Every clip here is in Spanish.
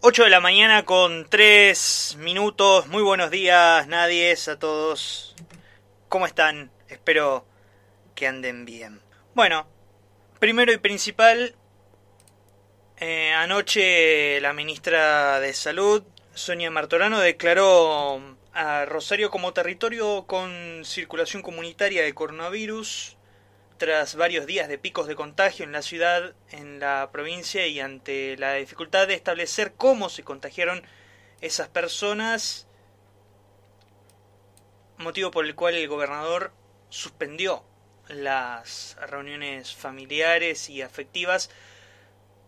8 de la mañana con 3 minutos. Muy buenos días, nadie, a todos. ¿Cómo están? Espero que anden bien. Bueno, primero y principal, eh, anoche la ministra de Salud, Sonia Martorano, declaró a Rosario como territorio con circulación comunitaria de coronavirus tras varios días de picos de contagio en la ciudad, en la provincia y ante la dificultad de establecer cómo se contagiaron esas personas, motivo por el cual el gobernador suspendió las reuniones familiares y afectivas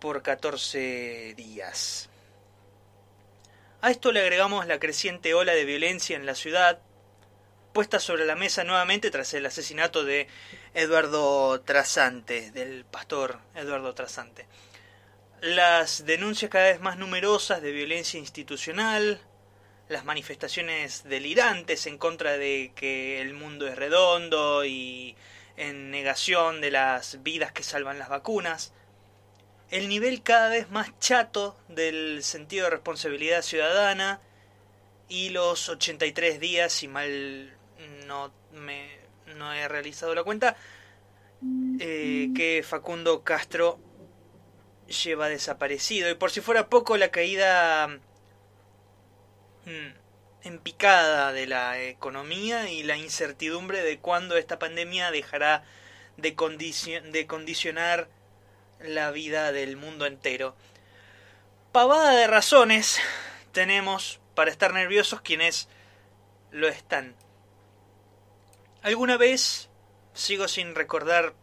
por 14 días. A esto le agregamos la creciente ola de violencia en la ciudad, puesta sobre la mesa nuevamente tras el asesinato de Eduardo Trasante, del pastor Eduardo Trasante. Las denuncias cada vez más numerosas de violencia institucional, las manifestaciones delirantes en contra de que el mundo es redondo y en negación de las vidas que salvan las vacunas, el nivel cada vez más chato del sentido de responsabilidad ciudadana y los 83 días, si mal no, me, no he realizado la cuenta, eh, que Facundo Castro lleva desaparecido. Y por si fuera poco, la caída mm, en picada de la economía y la incertidumbre de cuándo esta pandemia dejará de, de condicionar la vida del mundo entero. Pavada de razones tenemos para estar nerviosos quienes lo están. Alguna vez, sigo sin recordar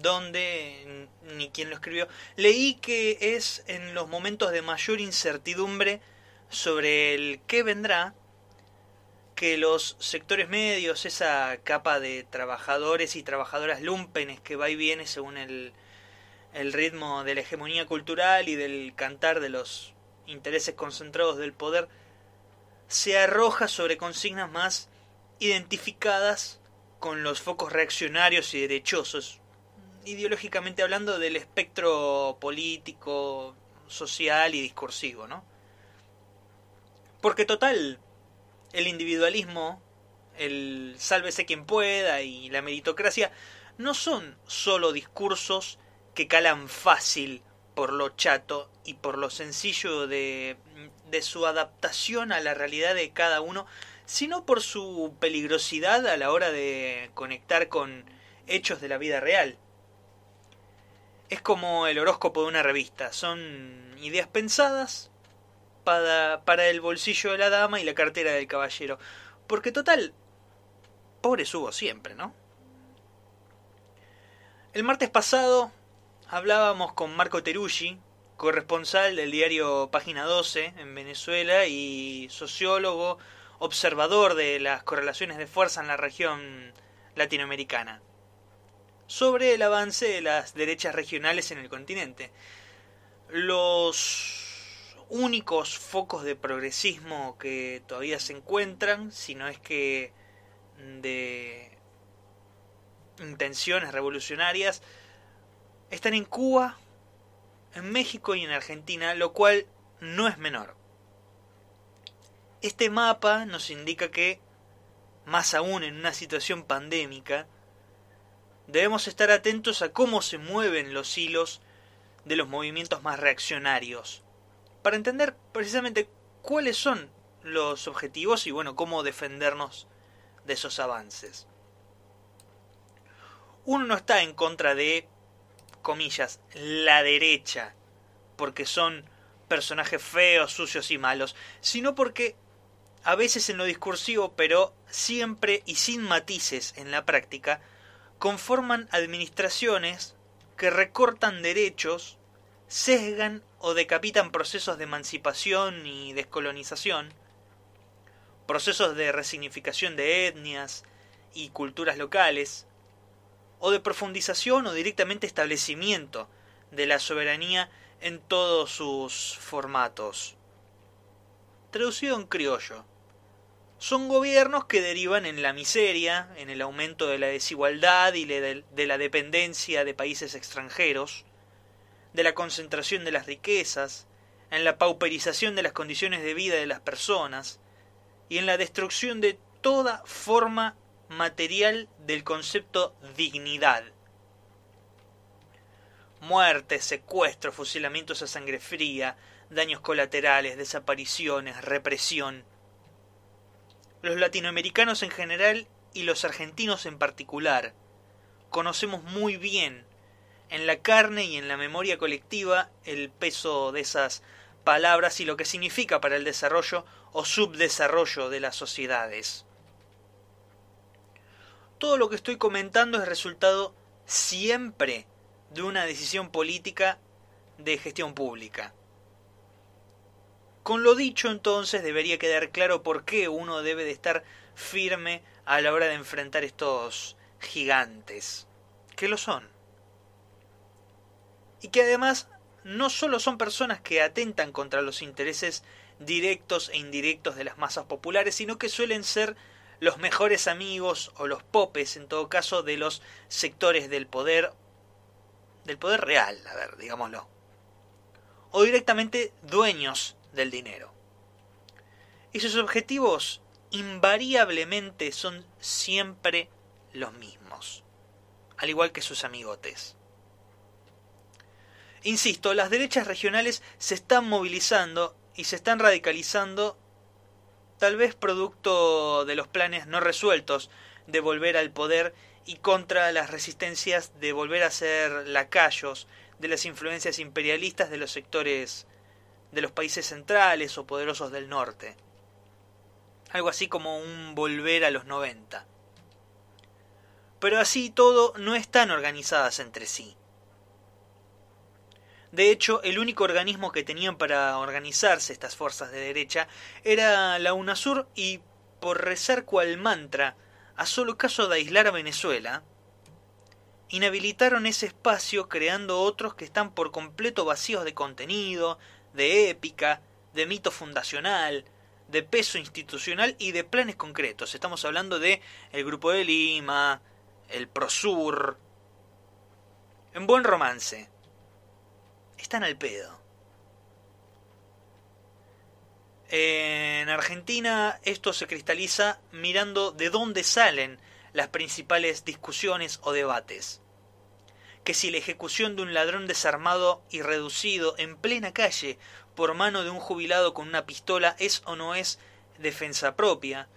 dónde ni quién lo escribió, leí que es en los momentos de mayor incertidumbre sobre el qué vendrá que los sectores medios, esa capa de trabajadores y trabajadoras lumpenes que va y viene según el, el ritmo de la hegemonía cultural y del cantar de los intereses concentrados del poder, se arroja sobre consignas más identificadas con los focos reaccionarios y derechosos, ideológicamente hablando del espectro político, social y discursivo, ¿no? Porque total, el individualismo, el sálvese quien pueda y la meritocracia no son solo discursos que calan fácil por lo chato y por lo sencillo de, de su adaptación a la realidad de cada uno, sino por su peligrosidad a la hora de conectar con hechos de la vida real. Es como el horóscopo de una revista, son ideas pensadas para, para el bolsillo de la dama y la cartera del caballero. Porque total, pobre subo siempre, ¿no? El martes pasado hablábamos con Marco Teruggi, corresponsal del diario Página 12 en Venezuela y sociólogo, observador de las correlaciones de fuerza en la región latinoamericana, sobre el avance de las derechas regionales en el continente. Los únicos focos de progresismo que todavía se encuentran, si no es que de intenciones revolucionarias, están en Cuba, en México y en Argentina, lo cual no es menor. Este mapa nos indica que, más aún en una situación pandémica, debemos estar atentos a cómo se mueven los hilos de los movimientos más reaccionarios, para entender precisamente cuáles son los objetivos y bueno, cómo defendernos de esos avances. Uno no está en contra de, comillas, la derecha, porque son personajes feos, sucios y malos, sino porque a veces en lo discursivo, pero siempre y sin matices en la práctica, conforman administraciones que recortan derechos, sesgan o decapitan procesos de emancipación y descolonización, procesos de resignificación de etnias y culturas locales, o de profundización o directamente establecimiento de la soberanía en todos sus formatos. Traducido en criollo, son gobiernos que derivan en la miseria, en el aumento de la desigualdad y de la dependencia de países extranjeros, de la concentración de las riquezas, en la pauperización de las condiciones de vida de las personas y en la destrucción de toda forma material del concepto dignidad. Muertes, secuestros, fusilamientos a sangre fría, daños colaterales, desapariciones, represión. Los latinoamericanos en general y los argentinos en particular conocemos muy bien en la carne y en la memoria colectiva el peso de esas palabras y lo que significa para el desarrollo o subdesarrollo de las sociedades. Todo lo que estoy comentando es resultado siempre de una decisión política de gestión pública. Con lo dicho entonces debería quedar claro por qué uno debe de estar firme a la hora de enfrentar estos gigantes, que lo son. Y que además no solo son personas que atentan contra los intereses directos e indirectos de las masas populares, sino que suelen ser los mejores amigos o los popes, en todo caso, de los sectores del poder, del poder real, a ver, digámoslo, o directamente dueños del dinero. Y sus objetivos invariablemente son siempre los mismos, al igual que sus amigotes. Insisto, las derechas regionales se están movilizando y se están radicalizando tal vez producto de los planes no resueltos de volver al poder y contra las resistencias de volver a ser lacayos de las influencias imperialistas de los sectores de los países centrales o poderosos del norte. Algo así como un volver a los 90. Pero así todo no están organizadas entre sí. De hecho, el único organismo que tenían para organizarse estas fuerzas de derecha era la UNASUR y, por rezar cual mantra, a solo caso de aislar a Venezuela, inhabilitaron ese espacio creando otros que están por completo vacíos de contenido, de épica, de mito fundacional, de peso institucional y de planes concretos. Estamos hablando de el Grupo de Lima, el Prosur. En buen romance, están al pedo. En Argentina esto se cristaliza mirando de dónde salen las principales discusiones o debates. Que si la ejecución de un ladrón desarmado y reducido en plena calle por mano de un jubilado con una pistola es o no es defensa propia,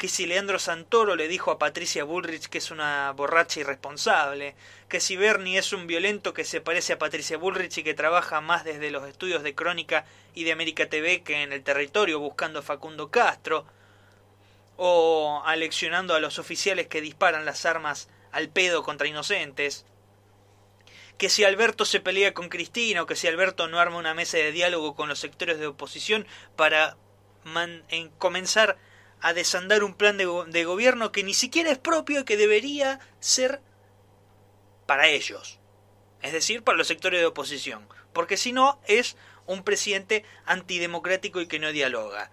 que si Leandro Santoro le dijo a Patricia Bullrich que es una borracha irresponsable, que si Bernie es un violento que se parece a Patricia Bullrich y que trabaja más desde los estudios de Crónica y de América TV que en el territorio buscando a Facundo Castro, o aleccionando a los oficiales que disparan las armas al pedo contra inocentes, que si Alberto se pelea con Cristina o que si Alberto no arma una mesa de diálogo con los sectores de oposición para comenzar a desandar un plan de, gobierno que ni siquiera es propio y que debería ser para ellos. Es decir, para los sectores de oposición. Porque si no, es un presidente antidemocrático y que no dialoga.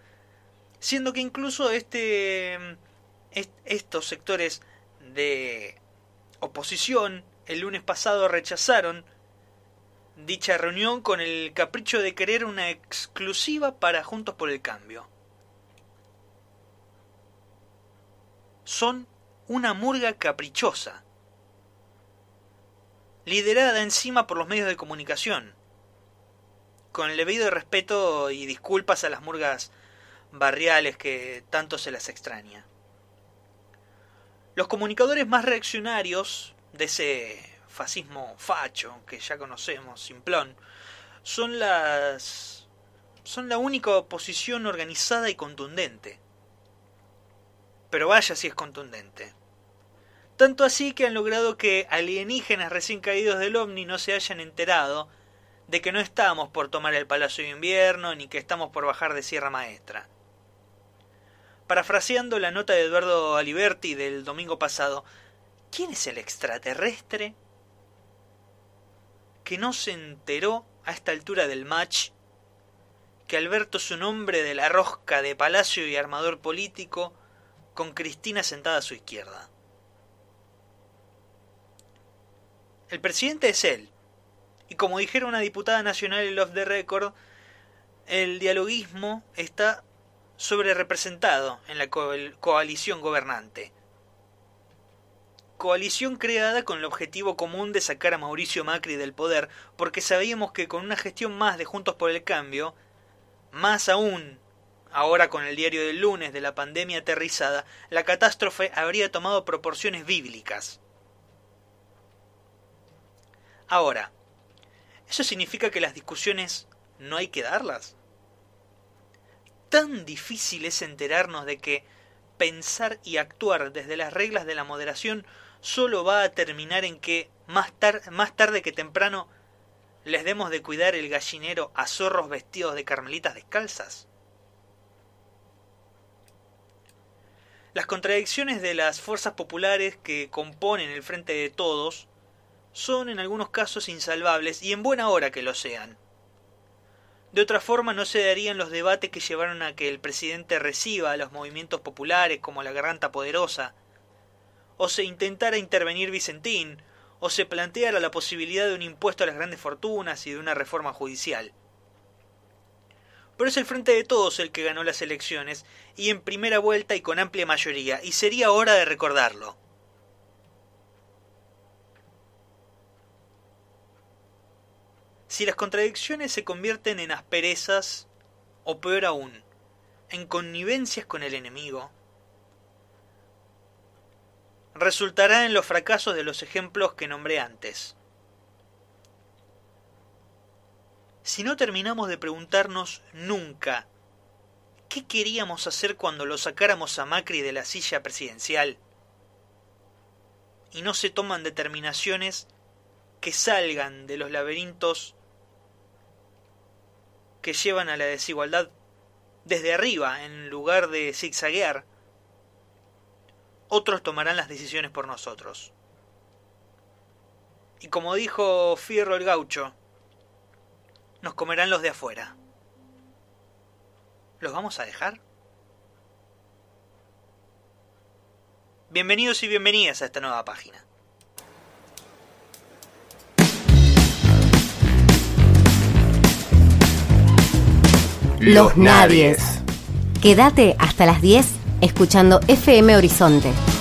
Siendo que incluso este, estos sectores de oposición el lunes pasado rechazaron dicha reunión con el capricho de querer una exclusiva para Juntos por el Cambio. son una murga caprichosa, liderada encima por los medios de comunicación, con el debido respeto y disculpas a las murgas barriales que tanto se las extraña. Los comunicadores más reaccionarios de ese fascismo facho que ya conocemos, simplón, son las son la única oposición organizada y contundente pero vaya si es contundente. Tanto así que han logrado que alienígenas recién caídos del ovni no se hayan enterado de que no estamos por tomar el Palacio de Invierno ni que estamos por bajar de Sierra Maestra. Parafraseando la nota de Eduardo Aliberti del domingo pasado, ¿quién es el extraterrestre que no se enteró a esta altura del match que Alberto es un hombre de la rosca de palacio y armador político con Cristina sentada a su izquierda. El presidente es él, y como dijera una diputada nacional en Love the Record, el dialoguismo está sobre representado en la coalición gobernante. Coalición creada con el objetivo común de sacar a Mauricio Macri del poder, porque sabíamos que con una gestión más de Juntos por el Cambio, más aún ahora con el diario del lunes de la pandemia aterrizada, la catástrofe habría tomado proporciones bíblicas. Ahora, ¿eso significa que las discusiones no hay que darlas? tan difícil es enterarnos de que pensar y actuar desde las reglas de la moderación solo va a terminar en que más, más tarde que temprano les demos de cuidar el gallinero a zorros vestidos de carmelitas descalzas? Las contradicciones de las fuerzas populares que componen el Frente de Todos son en algunos casos insalvables y en buena hora que lo sean. De otra forma no se darían los debates que llevaron a que el presidente reciba a los movimientos populares como la Garganta Poderosa, o se intentara intervenir Vicentín, o se planteara la posibilidad de un impuesto a las grandes fortunas y de una reforma judicial. Pero es el Frente de Todos el que ganó las elecciones, y en primera vuelta y con amplia mayoría, y sería hora de recordarlo. Si las contradicciones se convierten en asperezas, o peor aún, en connivencias con el enemigo, resultará en los fracasos de los ejemplos que nombré antes. Si no terminamos de preguntarnos nunca qué queríamos hacer cuando lo sacáramos a Macri de la silla presidencial, y no se toman determinaciones que salgan de los laberintos que llevan a la desigualdad desde arriba en lugar de zigzaguear, otros tomarán las decisiones por nosotros. Y como dijo Fierro el gaucho, nos comerán los de afuera. ¿Los vamos a dejar? Bienvenidos y bienvenidas a esta nueva página. Los Nadies. Quédate hasta las 10 escuchando FM Horizonte.